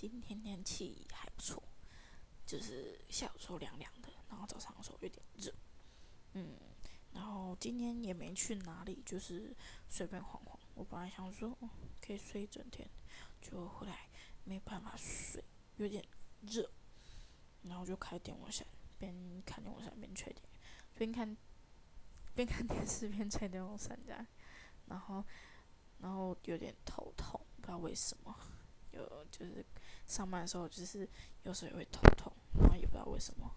今天天气还不错，就是下午时候凉凉的，然后早上的时候有点热，嗯，然后今天也没去哪里，就是随便晃晃。我本来想说可以睡一整天，就后来没办法睡，有点热，然后就开电风扇，边看电风扇边吹电，边看边看电视边吹电风扇这样，然后然后有点头痛，不知道为什么。就是上班的时候，就是有时候也会头痛，然后也不知道为什么。